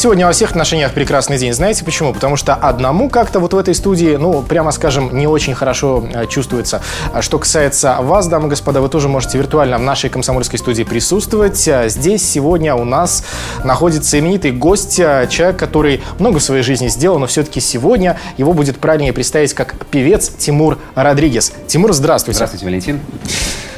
Сегодня во всех отношениях прекрасный день. Знаете почему? Потому что одному как-то вот в этой студии, ну, прямо скажем, не очень хорошо э, чувствуется. А что касается вас, дамы и господа, вы тоже можете виртуально в нашей комсомольской студии присутствовать. А здесь сегодня у нас находится именитый гость, э, человек, который много в своей жизни сделал, но все-таки сегодня его будет правильнее представить как певец Тимур Родригес. Тимур, здравствуйте. Здравствуйте, Валентин.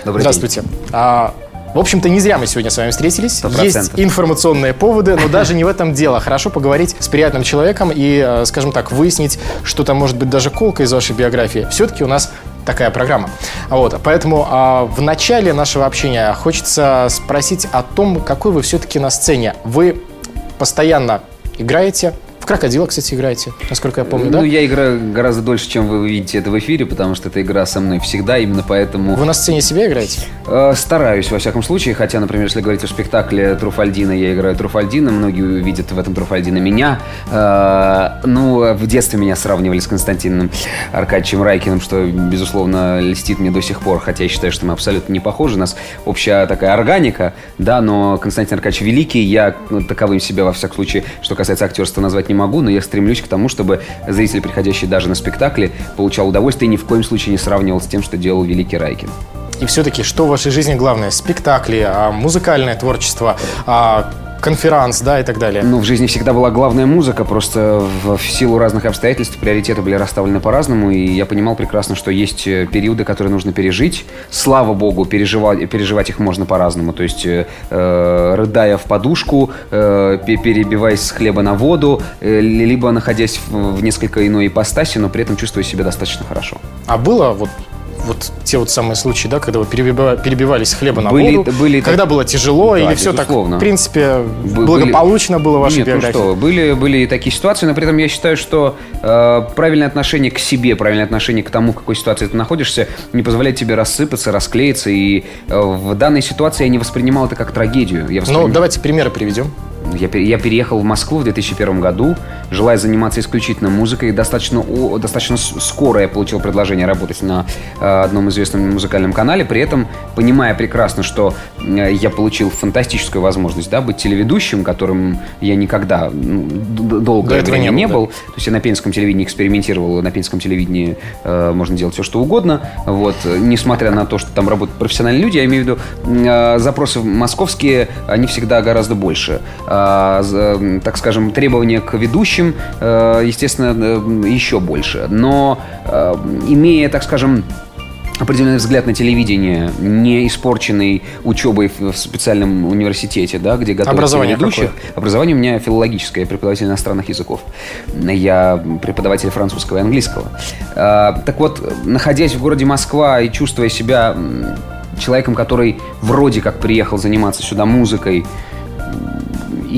Добрый Здравствуйте. день. А, в общем-то, не зря мы сегодня с вами встретились. 100%. Есть информационные поводы, но даже не в этом дело. Хорошо поговорить с приятным человеком и, э, скажем так, выяснить, что там может быть даже колка из вашей биографии. Все-таки у нас такая программа. Вот, поэтому а, в начале нашего общения хочется спросить о том, какой вы все-таки на сцене. Вы постоянно играете, в крокодила, кстати, играете, насколько я помню, ну, да? я играю гораздо дольше, чем вы видите это в эфире, потому что эта игра со мной всегда, именно поэтому... Вы на сцене себя играете? Э, стараюсь, во всяком случае, хотя, например, если говорить о спектакле Труфальдина, я играю Труфальдина, многие видят в этом Труфальдина меня. Э, ну, в детстве меня сравнивали с Константином Аркадьевичем Райкиным, что, безусловно, льстит мне до сих пор, хотя я считаю, что мы абсолютно не похожи, у нас общая такая органика, да, но Константин Аркадьевич великий, я ну, таковым себя, во всяком случае, что касается актерства, назвать не могу, но я стремлюсь к тому, чтобы зритель, приходящий даже на спектакли, получал удовольствие и ни в коем случае не сравнивал с тем, что делал великий Райкин. И все-таки, что в вашей жизни главное? Спектакли, а, музыкальное творчество, а, конферанс, да, и так далее. Ну, в жизни всегда была главная музыка, просто в, в силу разных обстоятельств приоритеты были расставлены по-разному, и я понимал прекрасно, что есть э, периоды, которые нужно пережить. Слава богу, переживать, переживать их можно по-разному. То есть, э, э, рыдая в подушку, э, пе- перебиваясь с хлеба на воду, э, либо находясь в, в несколько иной ипостаси, но при этом чувствуя себя достаточно хорошо. А было вот вот те вот самые случаи, да, когда вы перебива- перебивались хлеба на Были- воду, были когда так- было тяжело, Да, или все так, безусловно. в принципе, Бы- благополучно было в вашей Нет, биографии? ну что, были, были и такие ситуации, но при этом я считаю, что э, правильное отношение к себе, правильное отношение к тому, в какой ситуации ты находишься, не позволяет тебе рассыпаться, расклеиться. И э, в данной ситуации я не воспринимал это как трагедию. Я Ну, воспринимал- давайте примеры приведем. Я, я переехал в Москву в 2001 году, желая заниматься исключительно музыкой. Достаточно, о- достаточно скоро я получил предложение работать на э, одном известном музыкальном канале, при этом понимая прекрасно, что э, я получил фантастическую возможность да, быть телеведущим, которым я никогда ну, долгое До время не не был, был. То есть я на пенском телевидении экспериментировал, на пенском телевидении э, можно делать все, что угодно. Вот, несмотря на то, что там работают профессиональные люди, я имею в виду, э, запросы московские, они всегда гораздо больше. Э, так скажем, требования к ведущим, э, естественно, э, еще больше. Но э, имея, так скажем, определенный взгляд на телевидение, не испорченный учебой в специальном университете, да, где готовят Образование ведущих. Образование у меня филологическое, я преподаватель иностранных языков. Я преподаватель французского и английского. А, Так вот, находясь в городе Москва и чувствуя себя человеком, который вроде как приехал заниматься сюда музыкой,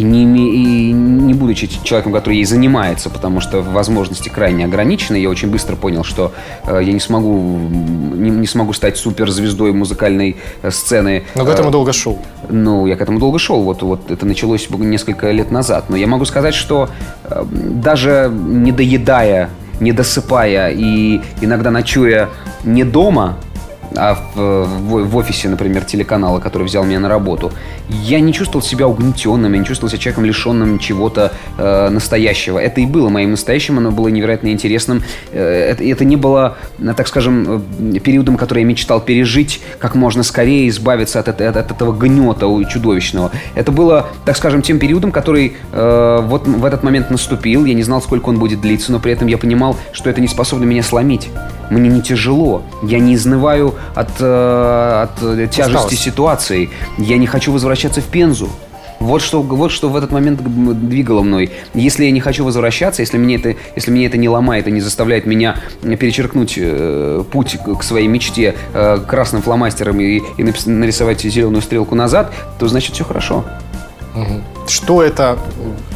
и не, и не будучи человеком, который ей занимается, потому что возможности крайне ограничены, я очень быстро понял, что э, я не смогу, не, не смогу стать суперзвездой музыкальной э, сцены. Но к Э, этому долго шел. ну, я к этому долго шел. Вот, вот это началось несколько лет назад. Но я могу сказать, что э, даже не доедая, не досыпая и иногда ночуя не дома, а в, в- в офисе, например, телеканала, который взял меня на работу, я не чувствовал себя угнетенным, я не чувствовал себя человеком, лишенным чего-то э, настоящего. Это и было моим настоящим, оно было невероятно интересным. Э, это, это не было, э, так скажем, э, периодом, который я мечтал пережить как можно скорее, избавиться от, это- от этого гнета чудовищного. Это было, так скажем, тем периодом, который э, вот в этот момент наступил. Я не знал, сколько он будет длиться, но при этом я понимал, что это не способно меня сломить. Мне не тяжело. Я не изнываю от, э, от тяжести Усталость. ситуации. Я не хочу возвращаться в Пензу. Вот что, вот что в этот момент двигало мной. Если я не хочу возвращаться, если мне это, если меня это не ломает и не заставляет меня перечеркнуть э, путь к своей мечте э, красным фломастером и, и нарисовать зеленую стрелку назад, то значит все хорошо. Что это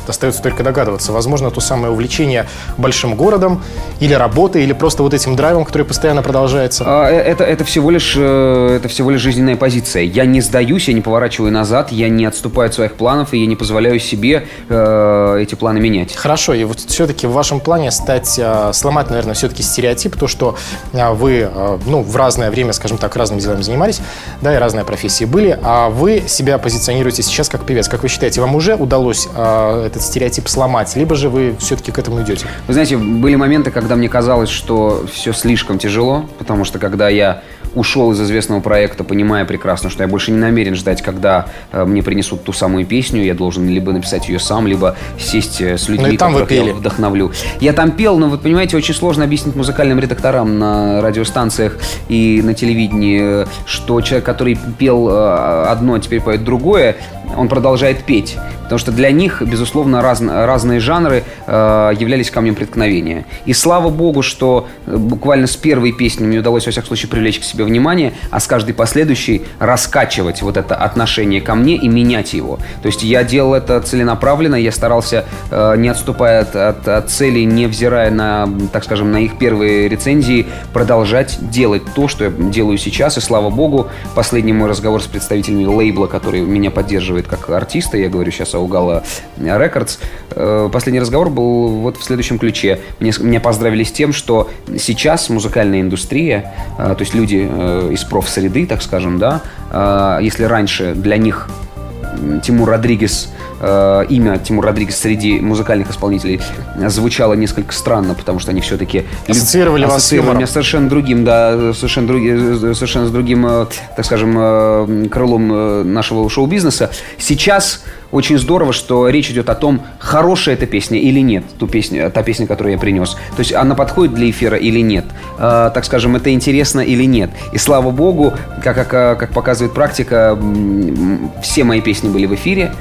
остается только догадываться. Возможно, то самое увлечение большим городом или работой, или просто вот этим драйвом, который постоянно продолжается. А, э, это, это, всего лишь, э, это всего лишь жизненная позиция. Я не сдаюсь, я не поворачиваю назад, я не отступаю от своих планов, и я не позволяю себе э, эти планы менять. Хорошо, и вот все-таки в вашем плане стать, э, сломать, наверное, все-таки стереотип, то, что вы, ну, в разное время, скажем так, разными делами занимались, да, и разные профессии были, а вы себя позиционируете сейчас как певец. Как вы считаете, вам уже удалось э, этот стереотип сломать, либо же вы все-таки к этому идете? Вы знаете, были моменты, когда мне казалось, что все слишком тяжело, потому что когда я ушел из известного проекта, понимая прекрасно, что я больше не намерен ждать, когда э, мне принесут ту самую песню, я должен либо написать ее сам, либо сесть э, с людьми, ну, там которых я вдохновлю. Я там пел, но вы понимаете, очень сложно объяснить музыкальным редакторам на радиостанциях и на телевидении, что человек, который пел э, одно, а теперь поет другое, он продолжает петь. Потому что для них, безусловно, раз, разные жанры э, являлись камнем преткновения. И слава богу, что э, буквально с первой песни мне удалось, во всяком случае, привлечь к себе внимание, а с каждой последующей раскачивать вот это отношение ко мне и менять его. То есть я делал это целенаправленно, я старался, э, не отступая от, от, от целей, не взирая на, так скажем, на их первые рецензии, продолжать делать то, что я делаю сейчас. И слава богу, последний мой разговор с представителями лейбла, который меня поддерживает как артиста, я говорю сейчас о Угала Рекордс, э, последний разговор был вот в следующем ключе. Мне, меня поздравили с тем, что сейчас музыкальная индустрия, э, то есть люди э, из профсреды, так скажем, да, если раньше для них Тимур Родригес э, имя Тимур Родригес среди музыкальных исполнителей звучало несколько странно, потому что они все-таки ассоциировали вас с меня совершенно другим, да, совершенно, други, совершенно с другим, э, так скажем, э, крылом нашего шоу-бизнеса. Сейчас очень здорово, что речь идет о том, хорошая эта песня или нет, ту песню, та песня, которую я принес. То есть она подходит для эфира или нет. Э, так скажем, это интересно или нет. И слава богу, как, как, как показывает практика, все мои песни были в эфире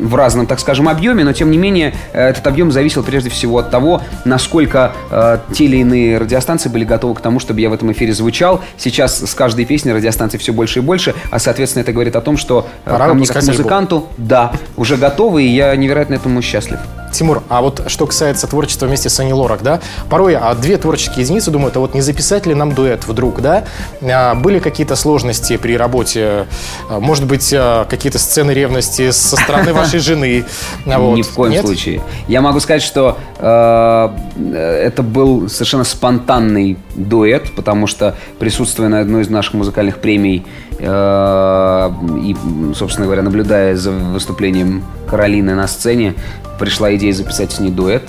в разном, так скажем, объеме, но тем не менее э, этот объем зависел прежде всего от того, насколько э, те или иные радиостанции были готовы к тому, чтобы я в этом эфире звучал. Сейчас с каждой песней радиостанций все больше и больше, а соответственно это говорит о том, что э, Пора ко мне как музыканту, да, уже готовы, и я невероятно этому счастлив. Тимур, а вот что касается творчества вместе с Ани Лорак, да, порой а две творческие единицы думают, а вот не записать ли нам дуэт вдруг, да? А, были какие-то сложности при работе, а, может быть, а, какие-то сцены ревности со стороны вашей жены? Вот. Ни в коем Нет? случае. Я могу сказать, что э, это был совершенно спонтанный дуэт, потому что присутствуя на одной из наших музыкальных премий и, собственно говоря, наблюдая за выступлением Каролины на сцене, пришла идея записать с ней дуэт.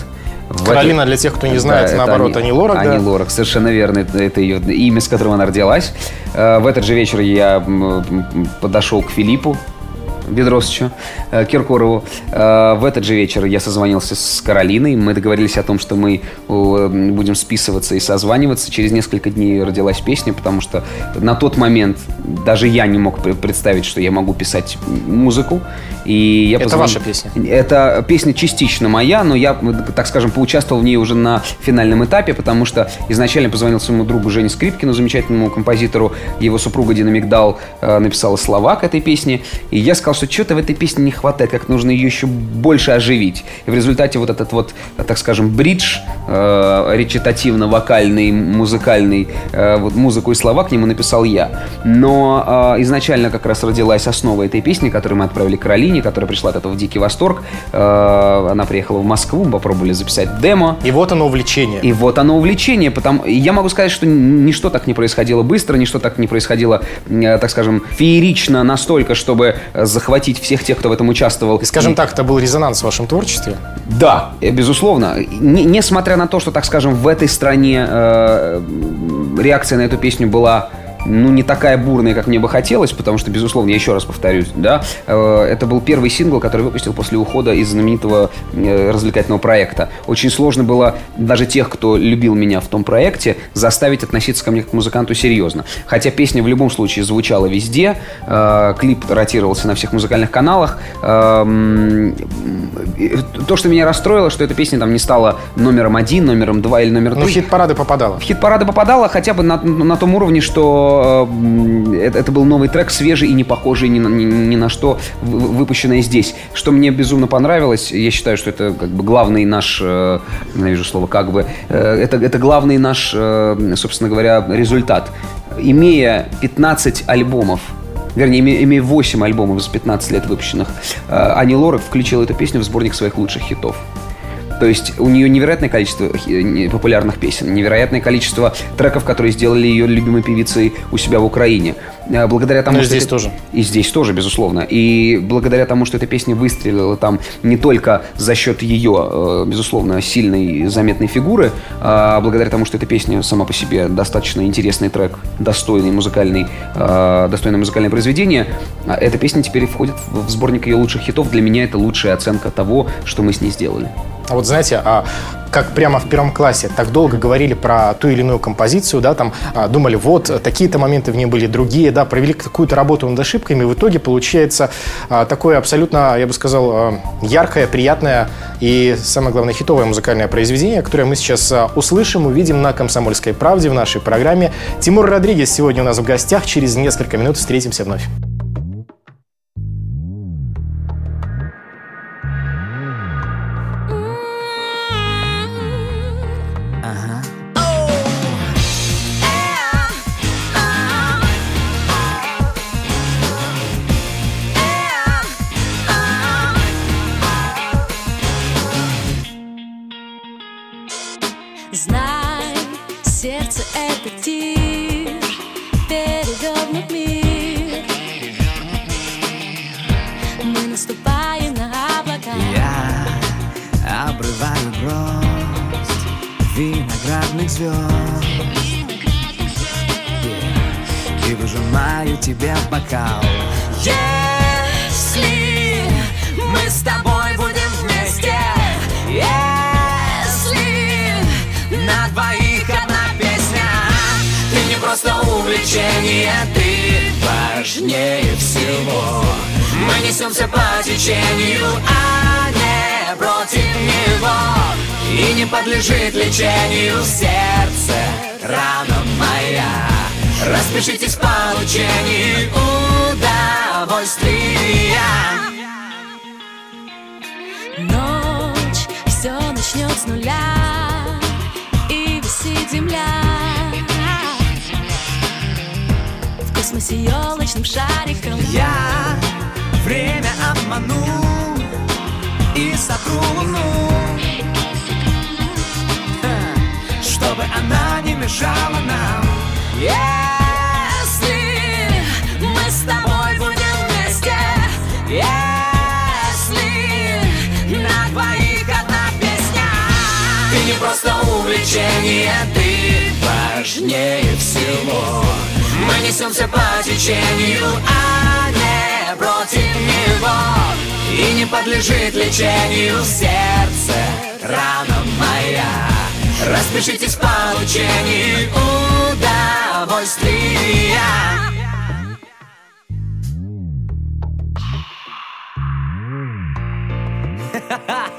Каролина, для тех, кто не знает, да, наоборот, Ани, Ани Лорак. Ани да? Лорак, совершенно верно. Это, это ее имя, с которым она родилась. Э, в этот же вечер я подошел к Филиппу, Бедросовичу э, Киркорову. Э, в этот же вечер я созвонился с Каролиной. Мы договорились о том, что мы будем списываться и созваниваться. Через несколько дней родилась песня, потому что на тот момент даже я не мог представить, что я могу писать музыку. И я это позвон... ваша песня? Это песня частично моя, но я, так скажем, поучаствовал в ней уже на финальном этапе, потому что изначально позвонил своему другу Жене Скрипкину, замечательному композитору. Его супруга Дина Мигдал э, написала слова к этой песне. И я сказал, что что-то в этой песне не хватает, как нужно ее еще больше оживить. И в результате вот этот вот, так скажем, бридж э, речитативно-вокальный, музыкальный, э, вот музыку и слова к нему написал я. Но э, изначально как раз родилась основа этой песни, которую мы отправили к Каролине, которая пришла от этого в дикий восторг. Э, она приехала в Москву, мы попробовали записать демо. И вот оно увлечение. И вот оно увлечение. Потому... Я могу сказать, что ничто так не происходило быстро, ничто так не происходило, э, так скажем, феерично настолько, чтобы захватить всех тех, кто в этом участвовал. И, скажем так, это был резонанс в вашем творчестве? Да, э, безусловно. Не, несмотря на то, что, так скажем, в этой стране э, реакция на эту песню была ну, не такая бурная, как мне бы хотелось, потому что, безусловно, я еще раз повторюсь, да, э, это был первый сингл, который выпустил после ухода из знаменитого э, развлекательного проекта. Очень сложно было даже тех, кто любил меня в том проекте, заставить относиться ко мне как к музыканту серьезно. Хотя песня в любом случае звучала везде, э, клип ротировался на всех музыкальных каналах. Эм, то, что меня расстроило, что эта песня там не стала номером один, номером два или номером три. Ну, в хит-парады попадала. В хит-парады попадала хотя бы на, на том уровне, что э, это был новый трек, свежий и не похожий ни на, ни, ни на что, выпущенное здесь. Что мне безумно понравилось, я считаю, что это как бы главный наш, э, ненавижу слово как бы, э, это, это главный наш, собственно говоря, результат. Имея 15 альбомов вернее, имея 8 альбомов за 15 лет выпущенных, Ани Лорак включила эту песню в сборник своих лучших хитов. То есть у нее невероятное количество популярных песен, невероятное количество треков, которые сделали ее любимой певицей у себя в Украине. А, благодаря тому, Но ну, что здесь это... тоже. И здесь тоже, безусловно. И благодаря тому, что эта песня выстрелила там не только за счет ее, э, безусловно, сильной заметной фигуры, а благодаря тому, что эта песня сама по себе достаточно интересный трек, достойный музыкальный, э, достойное музыкальное произведение, а эта песня теперь входит в сборник ее лучших хитов. Для меня это лучшая оценка того, что мы с ней сделали. А вот знаете, а как прямо в первом классе так долго говорили про ту или иную композицию, да, там а, думали, вот такие-то моменты в ней были, другие, да, провели какую-то работу над ошибками, и в итоге получается а, такое абсолютно, я бы сказал, а, яркое, приятное и, самое главное, хитовое музыкальное произведение, которое мы сейчас услышим, увидим на «Комсомольской правде» в нашей программе. Тимур Родригес сегодня у нас в гостях, через несколько минут встретимся вновь. Подлежит лечению сердце, рана моя Распишитесь в получении удовольствия. Ночь, все начнет с нуля И висит земля. Космосе елочным шариком. Я время обману и сотру луну Чтобы она не мешала нам. Если мы с тобой будем вместе Если на двоих одна песня. Ты не просто увлечение, ты важнее всего. Мы несемся по течению, а не против него. И не подлежит лечению сердце, рана моя Распишитесь в получении удовольствия. всего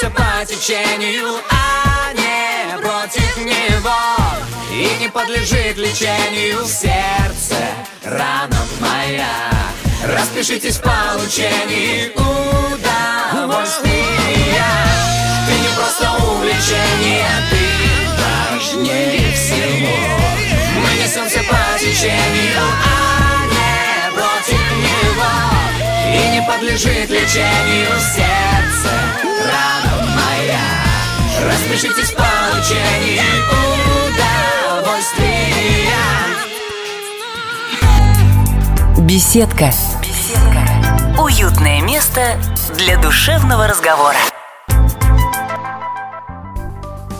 Несемся по течению А не против него. И не подлежит лечению сердце Рана моя. Распишитесь в получении удовольствия. Просто увлечение Ты важнее всего. Мы несемся по течению, а не против И не подлежит лечению сердце, рана моя Распишитесь в получении удовольствия Беседка. Беседка. Уютное место для душевного разговора.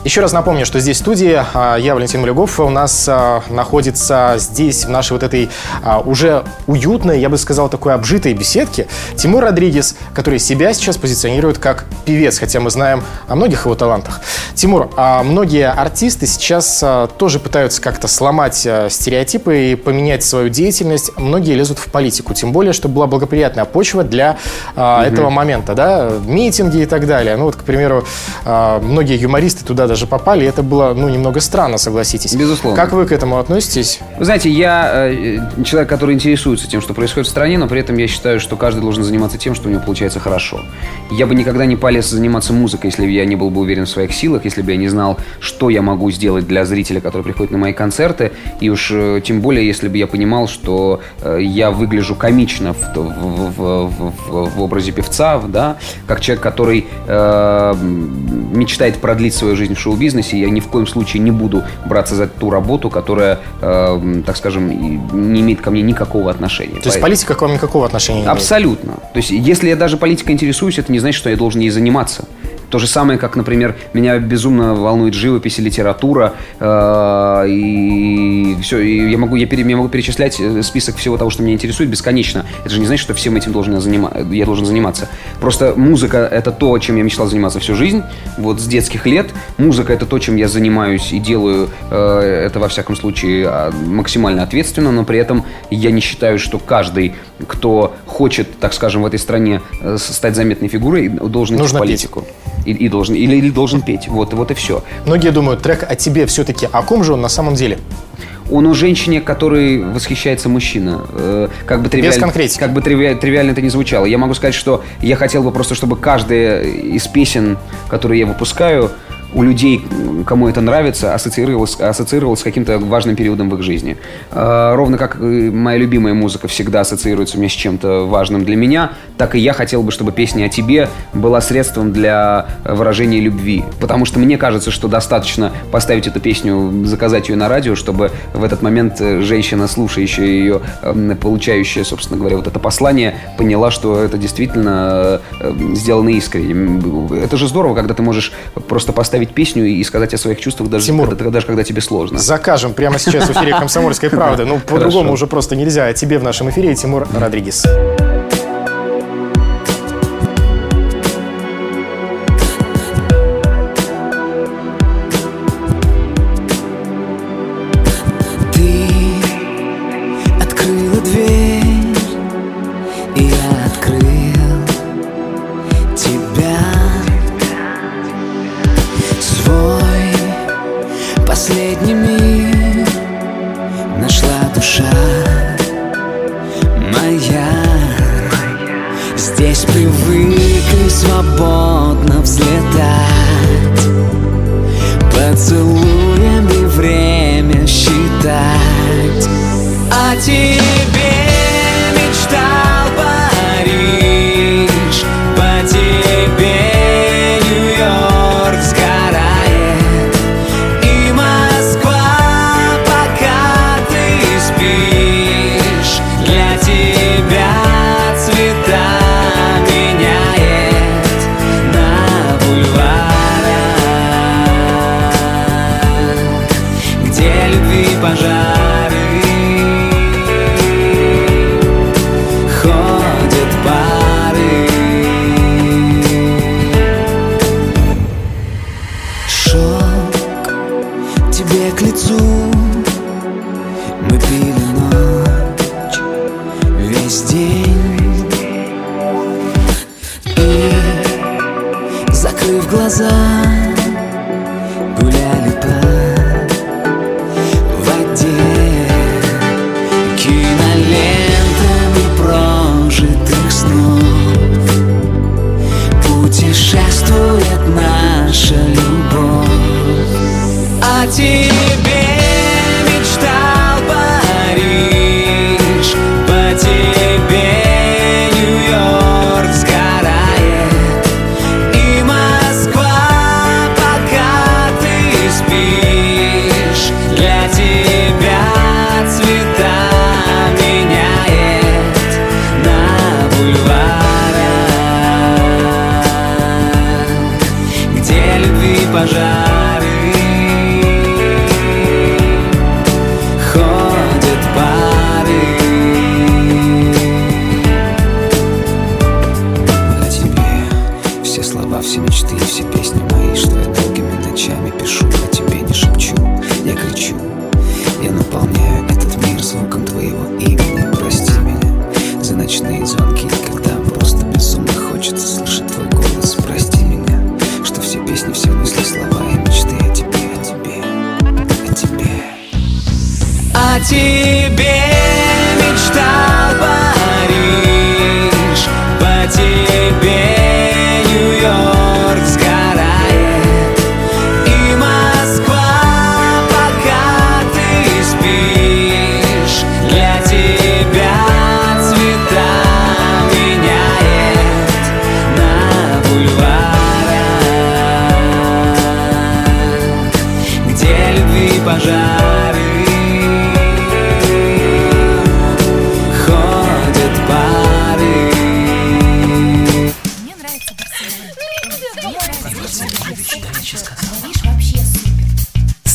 Еще раз напомню, что здесь в студии а, я, Валентин Малюгов, у нас а, находится здесь, в нашей вот этой а, уже уютной, я бы сказал, такой обжитой беседке, Тимур Родригес, который себя сейчас позиционирует как певец, хотя мы знаем о многих его талантах. Тимур, многие артисты сейчас тоже пытаются как-то сломать стереотипы и поменять свою деятельность. Многие лезут в политику, тем более, чтобы была благоприятная почва для а, этого момента, да, митинги и так далее. Ну вот, к примеру, многие юмористы туда даже попали, и это было, ну, немного странно, согласитесь. Безусловно. Как вы к этому относитесь? Вы знаете, я э, человек, который интересуется тем, что происходит в стране, но при этом я считаю, что каждый должен заниматься тем, что у него получается хорошо. Я бы никогда не полез заниматься музыкой, если бы я не был бы уверен в своих силах, если бы я не знал, что я могу сделать для зрителя, который приходит на мои концерты, и уж э, тем более, если бы я понимал, что э, я выгляжу комично в, в- в- в- в- в образе певца, да, как человек, который э, мечтает продлить свою жизнь в шоу-бизнесе, я ни в коем случае не буду браться за ту работу, которая, э, так скажем, не имеет ко мне никакого отношения. То есть Поэтому- политика к вам никакого отношения не имеет? Абсолютно. То есть, если я даже политикой интересуюсь, это не значит, что я должен ей заниматься. То же самое, как, например, меня безумно волнует живопись и литература, э, и все, и я могу, я, пере- я могу перечислять э, список всего того, что меня интересует бесконечно. Это же не значит, что всем этим должен я, занима- я должен заниматься. Просто музыка — это то, чем я мечтал заниматься всю жизнь, вот с детских лет. Музыка — это то, чем я занимаюсь и делаю э, это, во всяком случае, а, максимально ответственно, но при этом я не считаю, что каждый, кто хочет, так скажем, в этой стране стать заметной фигурой, должен идти Нужно в политику. И, и должен, или, или должен петь. Вот, вот и все. Многие думают, трек о тебе все-таки, о ком же он на самом деле? Он у женщине, которой восхищается мужчина. Э, как бы тривиально, конкретики. Как бы тривиа- тривиально это не звучало. Я могу сказать, что я хотел бы просто, чтобы каждая из песен, которые я выпускаю, у людей, кому это нравится, ассоциировалась, ассоциировалась с каким-то важным периодом в их жизни. Э, ровно как моя любимая музыка всегда ассоциируется у меня с чем-то важным для меня, так и я хотел бы, чтобы песня о тебе была средством для выражения любви. Потому что мне кажется, что достаточно поставить эту песню, заказать ее на радио, чтобы в этот момент э, женщина, слушающая ее, эм, получающая, собственно говоря, вот это послание, поняла, что это действительно э, сделано искренне. Это же здорово, когда ты можешь просто поставить песню и сказать о своих чувствах, даже, Тимур, когда, даже когда тебе сложно. Закажем прямо сейчас в эфире «Комсомольской правды». Ну, по-другому уже просто нельзя. Тебе в нашем эфире Тимур Родригес.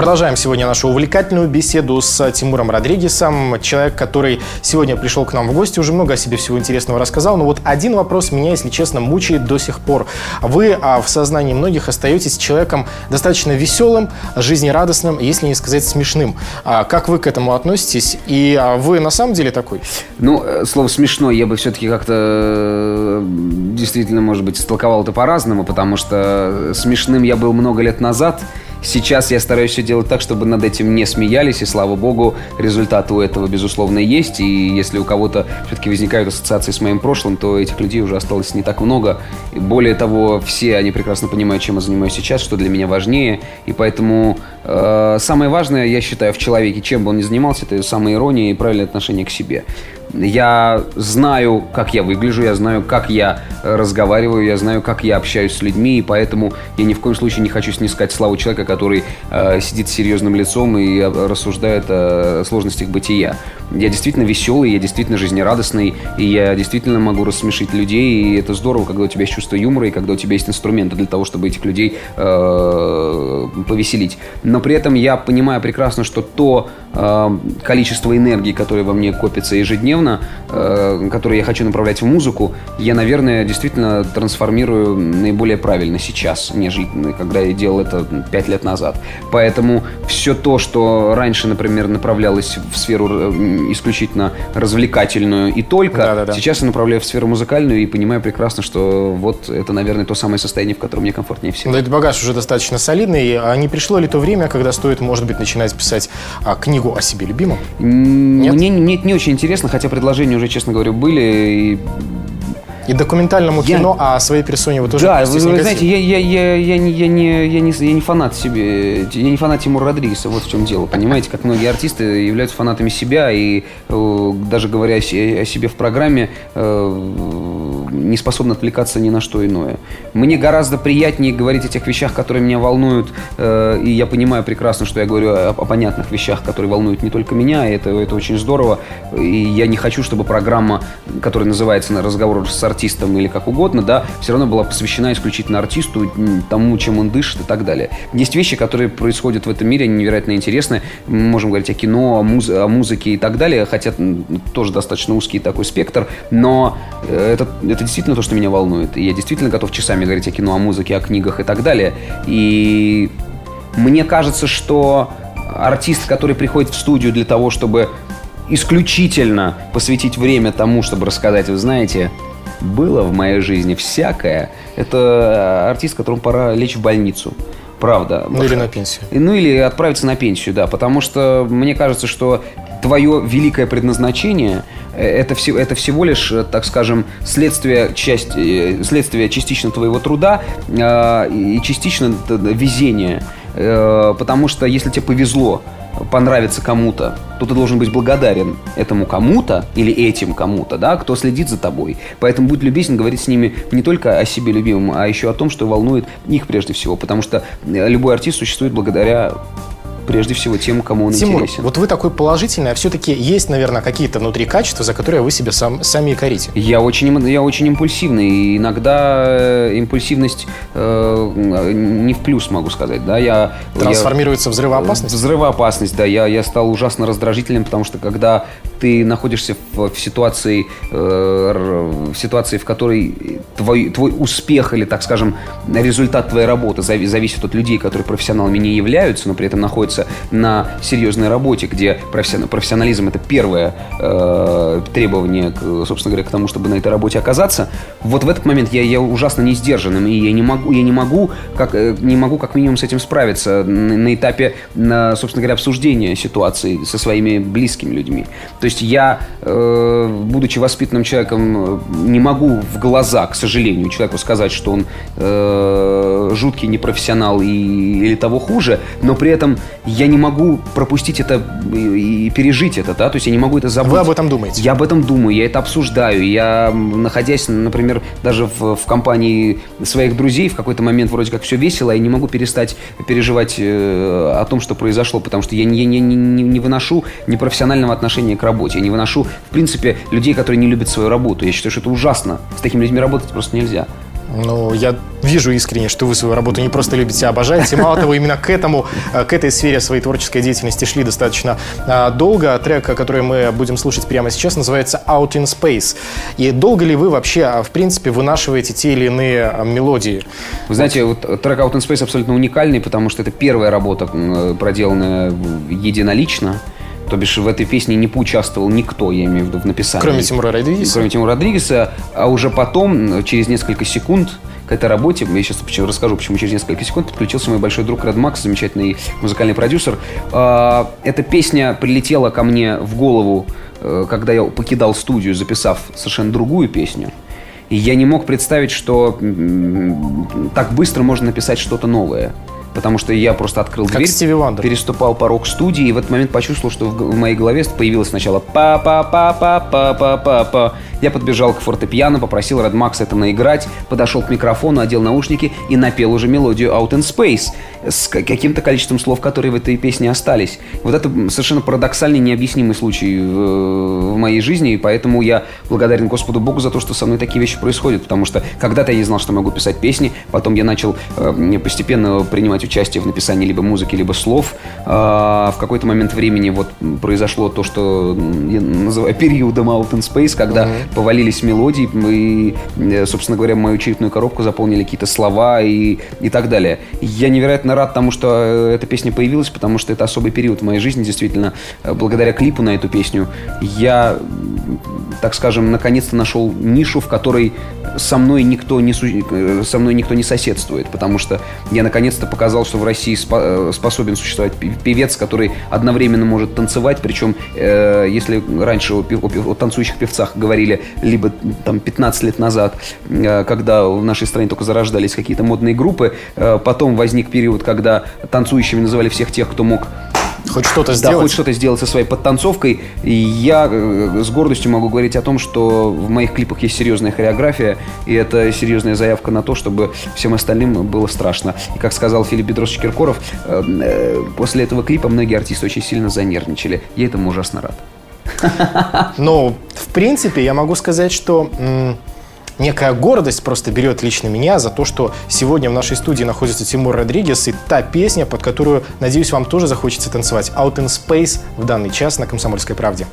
Продолжаем сегодня нашу увлекательную беседу с Тимуром Родригесом. Человек, который сегодня пришел к нам в гости, уже много о себе всего интересного рассказал. Но вот один вопрос меня, если честно, мучает до сих пор. Вы а, в сознании многих остаетесь человеком достаточно веселым, жизнерадостным, если не сказать смешным. А, как вы к этому относитесь? И а, вы на самом деле такой? Ну, э, слово смешно я бы все-таки как-то э, действительно, может быть, истолковал это по-разному, потому что смешным я был много лет назад. Сейчас я стараюсь все делать так, чтобы над этим не смеялись, и слава богу, результаты у этого, безусловно, есть. И если у кого-то все-таки возникают ассоциации с моим прошлым, то этих людей уже осталось не так много. И более того, все они прекрасно понимают, чем я занимаюсь сейчас, что для меня важнее. И поэтому э, самое важное, я считаю, в человеке, чем бы он ни занимался, это самоирония и правильное отношение к себе. Я знаю, как я выгляжу, я знаю, как я э, разговариваю, я знаю, как я общаюсь с людьми, и поэтому я ни в коем случае не хочу снискать славу человека, который э, сидит с серьезным лицом и э, рассуждает о сложностях бытия. Я действительно веселый, я действительно жизнерадостный, и я действительно могу рассмешить людей, и это здорово, когда у тебя есть чувство юмора, и когда у тебя есть инструменты для того, чтобы этих людей э, повеселить. Но при этом я понимаю прекрасно, что то э, количество энергии, которое во мне копится ежедневно, э, которое я хочу направлять в музыку, я, наверное, действительно трансформирую наиболее правильно сейчас, нежели когда я делал это пять лет назад. Поэтому все то, что раньше, например, направлялось в сферу э, исключительно развлекательную и только, Да-да-да. сейчас я направляю в сферу музыкальную и понимаю прекрасно, что вот это, наверное, то самое состояние, в котором мне комфортнее всего. Да, этот багаж уже достаточно солидный. А не пришло ли то время, когда стоит, может быть, начинать писать а, книгу о себе любимом? Нет? Мне, мне это не очень интересно, хотя предложения уже, честно говоря, были. И И документальному Я- кино о своей персоне вы тоже да, вы, вы знаете, я, я, я, я, не, я, не, я, не, я не фанат себе, я не фанат Тимура Родригеса, вот в чем дело, понимаете, как многие артисты являются фанатами себя и э, даже говоря о себе в программе э, не способны отвлекаться ни на что иное. Мне гораздо приятнее говорить о тех вещах, которые меня волнуют, э, и я понимаю прекрасно, что я говорю о, о понятных вещах, которые волнуют не только меня, и это, это очень здорово, и я не хочу, чтобы программа, которая называется «На разговор с артистом» или как угодно, да, все равно была посвящена исключительно артисту, тому, чем он дышит и так далее. Есть вещи, которые происходят в этом мире, они невероятно интересны. Мы можем говорить о кино, о, муз- о музыке и так далее, хотя тоже достаточно узкий такой спектр, но э, это, это действительно то, что меня волнует. И я действительно готов часами говорить о кино, о музыке, о книгах и так далее. И мне кажется, что артист, который приходит в студию для того, чтобы исключительно посвятить время тому, чтобы рассказать, вы знаете, было в моей жизни всякое. Это артист, которому пора лечь в больницу. Правда. Ну или на пенсию. Ну или отправиться на пенсию, да. Потому что мне кажется, что твое великое предназначение это, все, это всего лишь, э, так скажем, следствие, часть, э, следствие частично твоего труда э, и частично везения. Э, Потому что если тебе повезло понравиться кому-то, то ты должен быть благодарен этому кому-то или этим кому-то, да, кто следит за тобой. Поэтому будь любезен говорить с ними не только о себе любимом, а еще о том, что волнует их прежде всего. Потому что э, любой артист существует благодаря прежде всего тем, кому он Тимур, интересен. вот вы такой положительный, а все-таки есть, наверное, какие-то внутри качества, за которые вы себе сам, сами корите. Я очень, я очень импульсивный, и иногда э, импульсивность э, не в плюс, могу сказать, да, я... я- Трансформируется в взрывоопасность? Взрывоопасность, да. Я, я стал ужасно раздражительным, потому что когда ты находишься в, в ситуации, э, в ситуации, в которой твой, твой успех или, так скажем, результат твоей работы зави- зависит от людей, которые профессионалами не являются, но при этом находятся на серьезной работе, где профессион- профессионализм это первое э, требование, к, собственно говоря, к тому, чтобы на этой работе оказаться. Вот в этот момент я, я ужасно не сдержанным, и я не могу, я не могу, как, э, не могу как минимум с этим справиться на, на этапе, на, собственно говоря, обсуждения ситуации со своими близкими людьми. То есть я, э, будучи воспитанным человеком, не могу в глаза, к сожалению, человеку сказать, что он э, жуткий непрофессионал и, или того хуже, но при этом я не могу пропустить это и, пережить это, да, то есть я не могу это забыть. Вы об этом думаете? Я об этом думаю, я это обсуждаю. Я, находясь, например, даже в, в компании своих друзей, в какой-то момент вроде как все весело, я не могу перестать переживать э, о том, что произошло, потому что я не, не, не- не выношу непрофессионального отношения к работе. Я не выношу, в принципе, людей, которые не любят свою работу. Я считаю, что это ужасно. С такими людьми работать просто нельзя. Ну, я вижу искренне, что вы свою работу не просто любите, а обожаете. Мало того, именно к этому, э, к этой сфере своей творческой деятельности шли достаточно а, долго. Трек, который мы будем слушать прямо сейчас, называется Out in Space. И долго ли вы вообще, а, в принципе, вынашиваете те или иные а, мелодии? Вы знаете, вот трек Out in Space абсолютно уникальный, потому что это первая работа, м, проделанная единолично. То бишь в этой песне не поучаствовал никто, я имею в виду в написании. Кроме Тимура Родригеса? Кроме Тимура Родригеса. А уже потом, через несколько секунд, к этой работе, я сейчас почему, расскажу, почему через несколько секунд подключился мой большой друг Ред Макс, замечательный музыкальный продюсер. А, Эта песня прилетела ко мне в голову, э, когда я покидал студию, записав совершенно другую песню. И я не мог представить, что так быстро можно написать что-то новое. Потому что я просто открыл Как дверь, Стиви Вандер. переступал порог студии, и в этот момент почувствовал, что в, моей голове появилось сначала па Я подбежал к фортепиано, попросил Red Max это наиграть, подошел к микрофону, одел наушники и напел уже мелодию Out in Space с ка- каким-то количеством слов, которые в этой песне остались. Вот это совершенно парадоксальный, необъяснимый случай в, в моей жизни, и поэтому я благодарен Господу Богу за то, что со мной такие вещи происходят, потому что когда-то я не знал, что могу писать песни, потом я начал э, постепенно принимать участие в написании либо музыки, либо слов. А, в какой-то момент времени вот произошло то, что я называю периодом Out in Space, когда повалились мелодии, и, э, собственно говоря, мою черепную коробку заполнили какие-то слова и, и так далее. Я невероятно рад тому, что э, эта песня появилась, потому что это особый период в моей жизни, действительно. Э, Благодаря клипу на эту песню я, так скажем, наконец-то нашел нишу, в которой со мной никто не, су- со мной никто не соседствует, потому что я наконец-то показал, что в России э, способен существовать певец, который одновременно может танцевать, причем э, если раньше о, о о танцующих певцах говорили либо там 15 лет назад, э, когда в нашей стране только зарождались какие-то модные группы, э, потом возник период, когда танцующими называли всех тех, кто мог Хоть что-то да, сделать? хоть что-то сделать со своей подтанцовкой. И я э, с гордостью могу говорить о том, что в моих клипах есть серьезная хореография, и это серьезная заявка на то, чтобы всем остальным было страшно. И как сказал Филипп Бедросович Киркоров, после этого клипа многие артисты очень сильно занервничали. Я этому ужасно рад. Ну, в принципе, я могу сказать, что некая гордость просто берет лично меня за то, что сегодня в нашей студии находится Тимур Родригес и та песня, под которую, надеюсь, вам тоже захочется танцевать. Out in Space в данный час на «Комсомольской правде».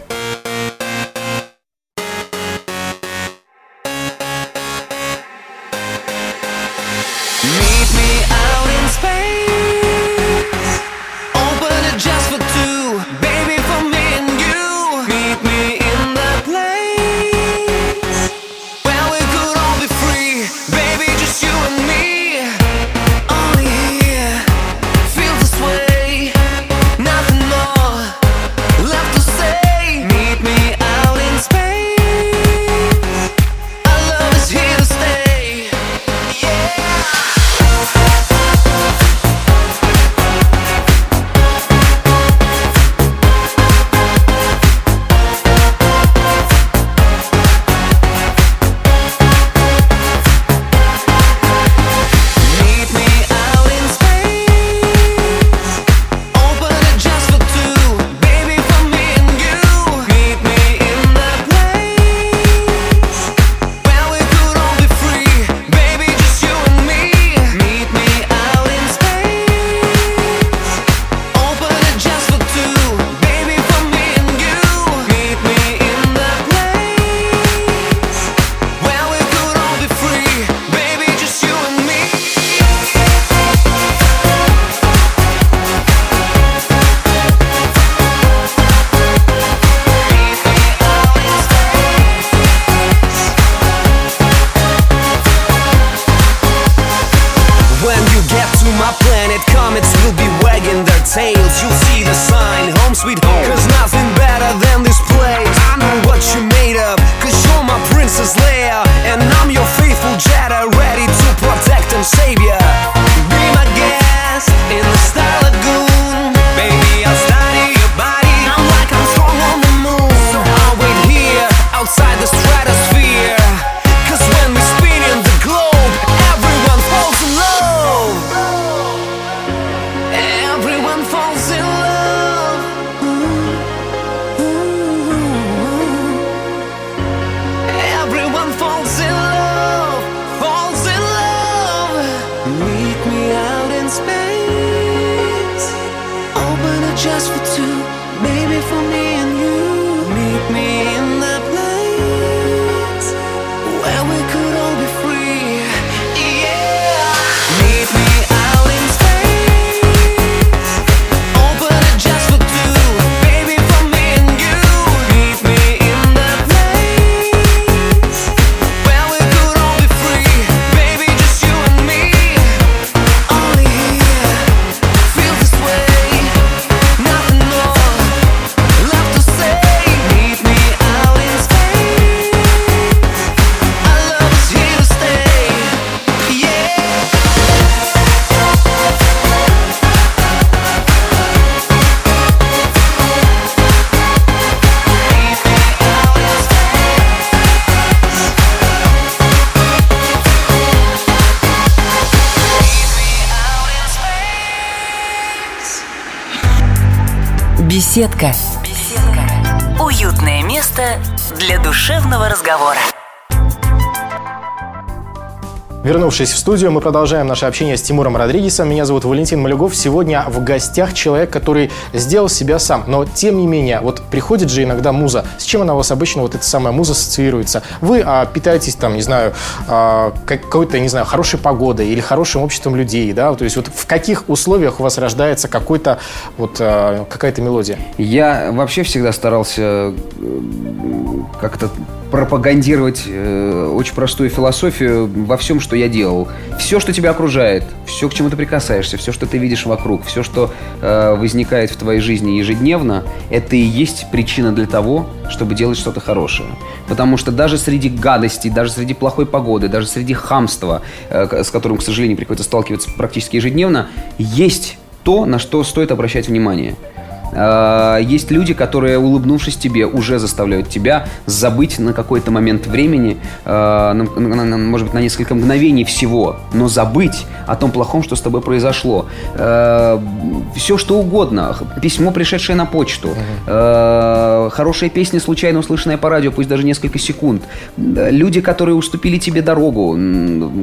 Беседка. Беседка. Уютное место для душевного разговора. Вернувшись в студию, мы продолжаем наше общение с Тимуром Родригесом. Меня зовут Валентин Малюгов. Сегодня в гостях человек, который сделал себя сам. Но, тем не менее, вот приходит же иногда муза. С чем она у вас обычно, вот эта самая муза ассоциируется? Вы а, питаетесь, там, не знаю, а, как- какой-то, не знаю, хорошей погодой или хорошим обществом людей, да? То есть вот в каких условиях у вас рождается какой-то, вот, а, какая-то мелодия? Я вообще всегда старался э, как-то пропагандировать э, очень простую философию во всем, что я делал. Все, что тебя окружает, все, к чему ты прикасаешься, все, что ты видишь вокруг, все, что э, возникает в твоей жизни ежедневно, это и есть причина для того, чтобы делать что-то хорошее. Потому что даже среди гадостей, даже среди плохой погоды, даже среди хамства, э, с которым, к сожалению, приходится сталкиваться практически ежедневно, есть то, на что стоит обращать внимание. Э, Есть люди, которые, улыбнувшись тебе, уже заставляют тебя забыть на какой-то момент времени, э, на- на- на- может быть, на несколько мгновений всего, но забыть о том плохом, что с тобой произошло. Все, что угодно. Письмо, пришедшее на почту. Э, Хорошая песня, случайно услышанная по радио, пусть даже несколько секунд. Э, Люди, которые уступили тебе дорогу,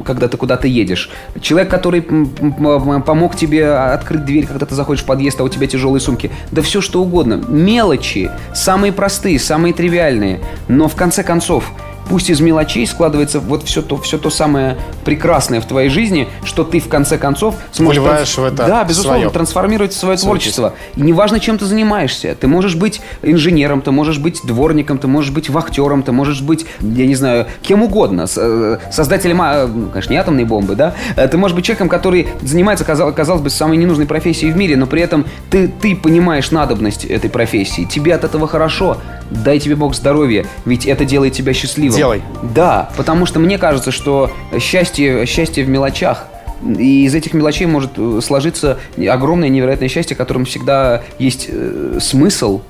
когда ты куда-то едешь. Человек, который помог тебе открыть дверь, когда ты заходишь в подъезд, а у тебя тяжелые сумки. Да все что угодно. Мелочи. Самые простые, самые тривиальные. Но в конце концов, пусть из мелочей складывается вот все то, все то самое прекрасное в твоей жизни, что ты в конце концов сможешь... Вливаешь транс- в это Да, безусловно, своё. трансформировать в свое творчество. И неважно, чем ты занимаешься. Ты можешь быть инженером, ты можешь быть дворником, ты можешь быть вахтером, ты можешь быть, я не знаю, кем угодно. Э, Создателем, а, конечно, не атомной бомбы, да? Э, Ты можешь быть человеком, который занимается, казал- казалось бы, самой ненужной профессией в мире, но при этом ты, ты понимаешь надобность этой профессии. Тебе от этого хорошо. Дай тебе Бог здоровья, ведь это делает тебя счастливым. Делай. Да, потому что мне кажется, что счастье, счастье в мелочах. И из этих мелочей может э, сложиться огромное невероятное счастье, которым всегда есть э, смысл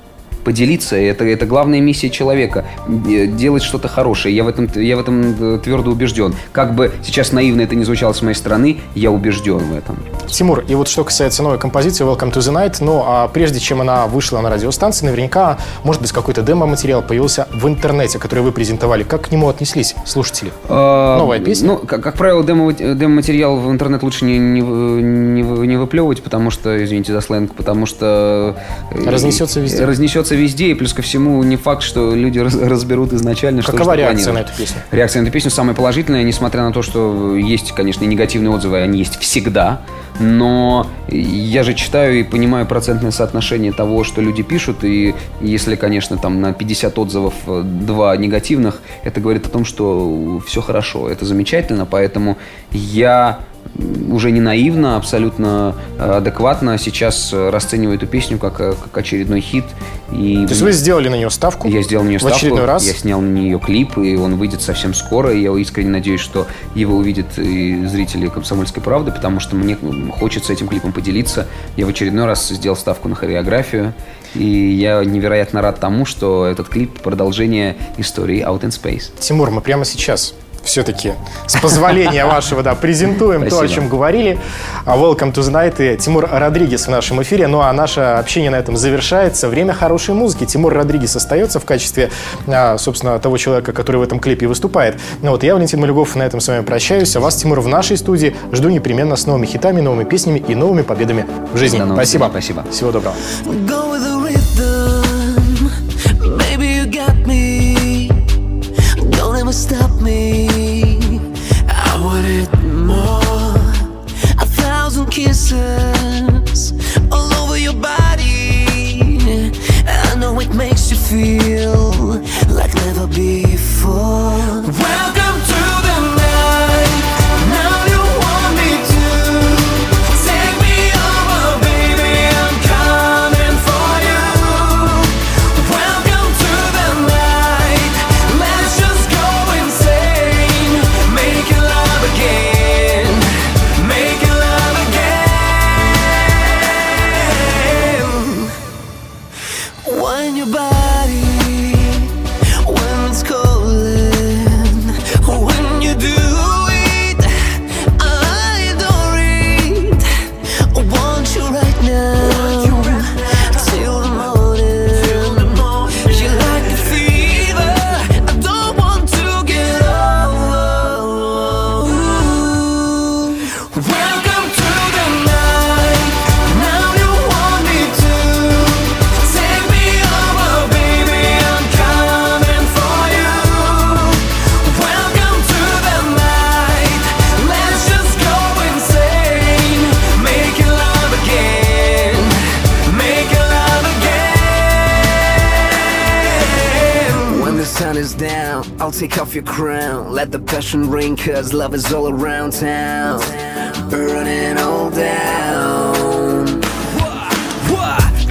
поделиться. Это, это главная миссия человека э, делать что-то хорошее. Я в этом, я в этом э, твердо убежден. Как бы сейчас наивно это не звучало с моей стороны, я убежден в этом. Тимур, и вот что касается новой композиции Welcome to the Night, ну, а прежде чем она вышла на радиостанции, наверняка, может быть, какой-то демо-материал появился в интернете, который вы презентовали. Как к нему отнеслись слушатели? А, Новая песня? Ну, как, как правило, демо, демо-материал в интернет лучше не, не, не, не выплевывать, потому что, извините за сленг, потому что... э, Разнесется везде. Разнесется везде, и плюс ко всему не факт, что люди раз- разберут изначально, что Какова реакция на эту песню? Реакция на эту песню самая положительная, несмотря на то, что есть, конечно, и негативные отзывы, они есть всегда. Но я же читаю и понимаю процентное соотношение того, что люди пишут. И если, конечно, там на 50 отзывов э, два негативных, это говорит о том, что все хорошо, это замечательно. Поэтому я уже не наивно, абсолютно э, адекватно сейчас э, расцениваю эту песню как, э, как очередной хит. И То есть вы сделали на нее ставку? я сделал на нее в ставку, очередной раз? я снял на нее клип, и он выйдет совсем скоро. И я искренне надеюсь, что его увидят и зрители «Комсомольской правды», потому что мне хочется этим клипом поделиться. Я в очередной раз сделал ставку на хореографию, и я невероятно рад тому, что этот клип – продолжение истории Out in Space. Тимур, мы прямо сейчас все-таки, с позволения вашего, да, презентуем то, о чем говорили. А, Welcome to the Night и Тимур Родригес в нашем эфире. Ну а наше общение на этом завершается. Время хорошей музыки. Тимур Родригес остается в качестве, а, собственно, того человека, который в этом клипе выступает. Ну вот я, Валентин Малюгов, на этом с вами прощаюсь. А вас, Тимур, в нашей студии жду непременно с новыми хитами, новыми песнями и новыми победами в жизни. Спасибо. Спасибо. Всего доброго. Go with the rhythm. Baby, you got me. Don't ever stop kisses all over your body. I know it makes you feel Passion ring, cause love is all around town. Burning all down.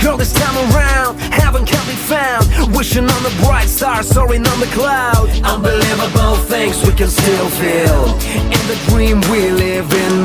Girl, this time around, heaven can be found. Wishing on the bright star, soaring on the cloud. Unbelievable things we can still feel in the dream we live in.